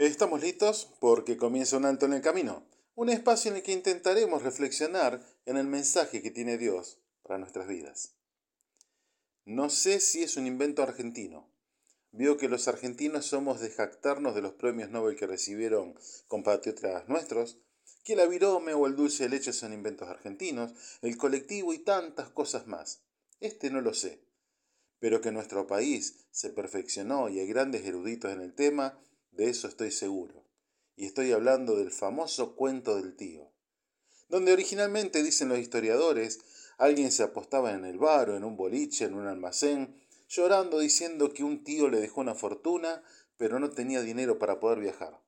Estamos listos porque comienza un alto en el camino, un espacio en el que intentaremos reflexionar en el mensaje que tiene Dios para nuestras vidas. No sé si es un invento argentino. Veo que los argentinos somos de jactarnos de los premios Nobel que recibieron compatriotas nuestros, que la virome o el dulce de leche son inventos argentinos, el colectivo y tantas cosas más. Este no lo sé. Pero que nuestro país se perfeccionó y hay grandes eruditos en el tema, de eso estoy seguro. Y estoy hablando del famoso cuento del tío, donde originalmente, dicen los historiadores, alguien se apostaba en el bar o en un boliche, en un almacén, llorando diciendo que un tío le dejó una fortuna, pero no tenía dinero para poder viajar.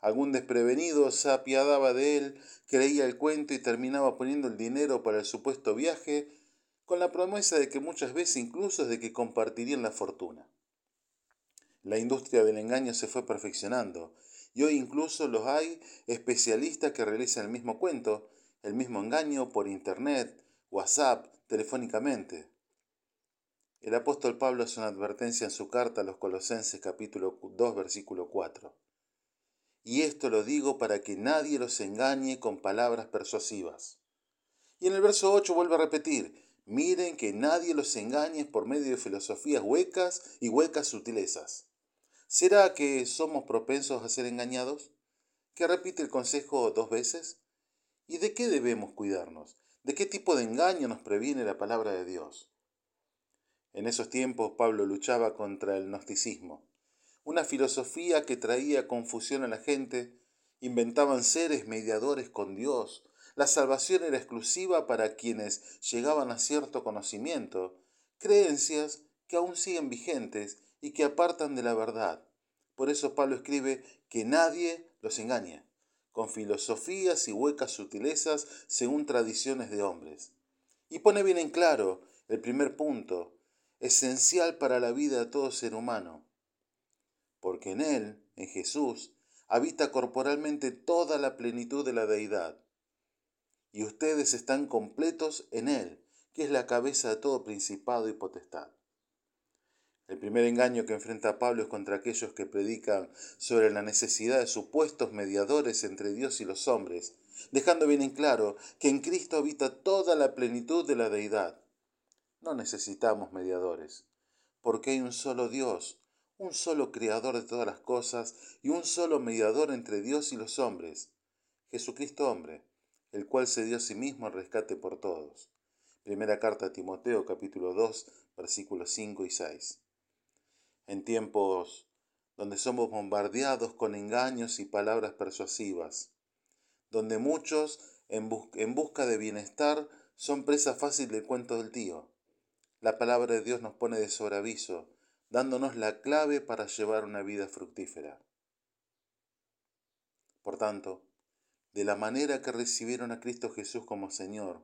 Algún desprevenido se apiadaba de él, creía el cuento y terminaba poniendo el dinero para el supuesto viaje, con la promesa de que muchas veces incluso de que compartirían la fortuna. La industria del engaño se fue perfeccionando y hoy incluso los hay especialistas que realizan el mismo cuento, el mismo engaño por internet, WhatsApp, telefónicamente. El apóstol Pablo hace una advertencia en su carta a los Colosenses capítulo 2 versículo 4. Y esto lo digo para que nadie los engañe con palabras persuasivas. Y en el verso 8 vuelve a repetir, miren que nadie los engañe por medio de filosofías huecas y huecas sutilezas. ¿Será que somos propensos a ser engañados? ¿Que repite el consejo dos veces? ¿Y de qué debemos cuidarnos? ¿De qué tipo de engaño nos previene la palabra de Dios? En esos tiempos Pablo luchaba contra el gnosticismo, una filosofía que traía confusión a la gente, inventaban seres mediadores con Dios, la salvación era exclusiva para quienes llegaban a cierto conocimiento, creencias que aún siguen vigentes y que apartan de la verdad. Por eso Pablo escribe que nadie los engañe, con filosofías y huecas sutilezas según tradiciones de hombres. Y pone bien en claro el primer punto, esencial para la vida de todo ser humano, porque en Él, en Jesús, habita corporalmente toda la plenitud de la deidad. Y ustedes están completos en Él, que es la cabeza de todo principado y potestad. El primer engaño que enfrenta Pablo es contra aquellos que predican sobre la necesidad de supuestos mediadores entre Dios y los hombres, dejando bien en claro que en Cristo habita toda la plenitud de la deidad. No necesitamos mediadores, porque hay un solo Dios, un solo creador de todas las cosas y un solo mediador entre Dios y los hombres, Jesucristo hombre, el cual se dio a sí mismo al rescate por todos. Primera carta a Timoteo capítulo 2 versículos 5 y 6 en tiempos donde somos bombardeados con engaños y palabras persuasivas, donde muchos en, busca de bienestar son presa fácil del cuento del tío. La palabra de Dios nos pone de sobreaviso, dándonos la clave para llevar una vida fructífera. Por tanto, de la manera que recibieron a Cristo Jesús como Señor,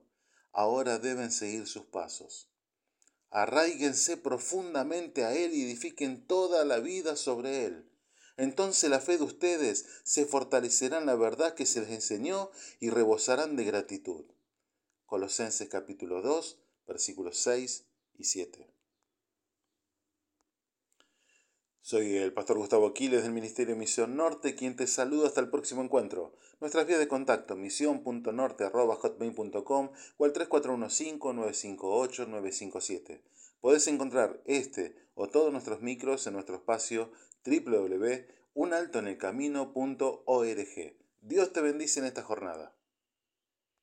ahora deben seguir sus pasos arraíguense profundamente a Él y edifiquen toda la vida sobre Él. Entonces la fe de ustedes se fortalecerá en la verdad que se les enseñó y rebosarán de gratitud. Colosenses capítulo 2, versículos 6 y 7. Soy el pastor Gustavo Aquiles del Ministerio Misión Norte, quien te saluda hasta el próximo encuentro. Nuestras vías de contacto, misión.norte.hotmail.com o al 3415-958-957. Podés encontrar este o todos nuestros micros en nuestro espacio www.unaltoenelcamino.org. Dios te bendice en esta jornada.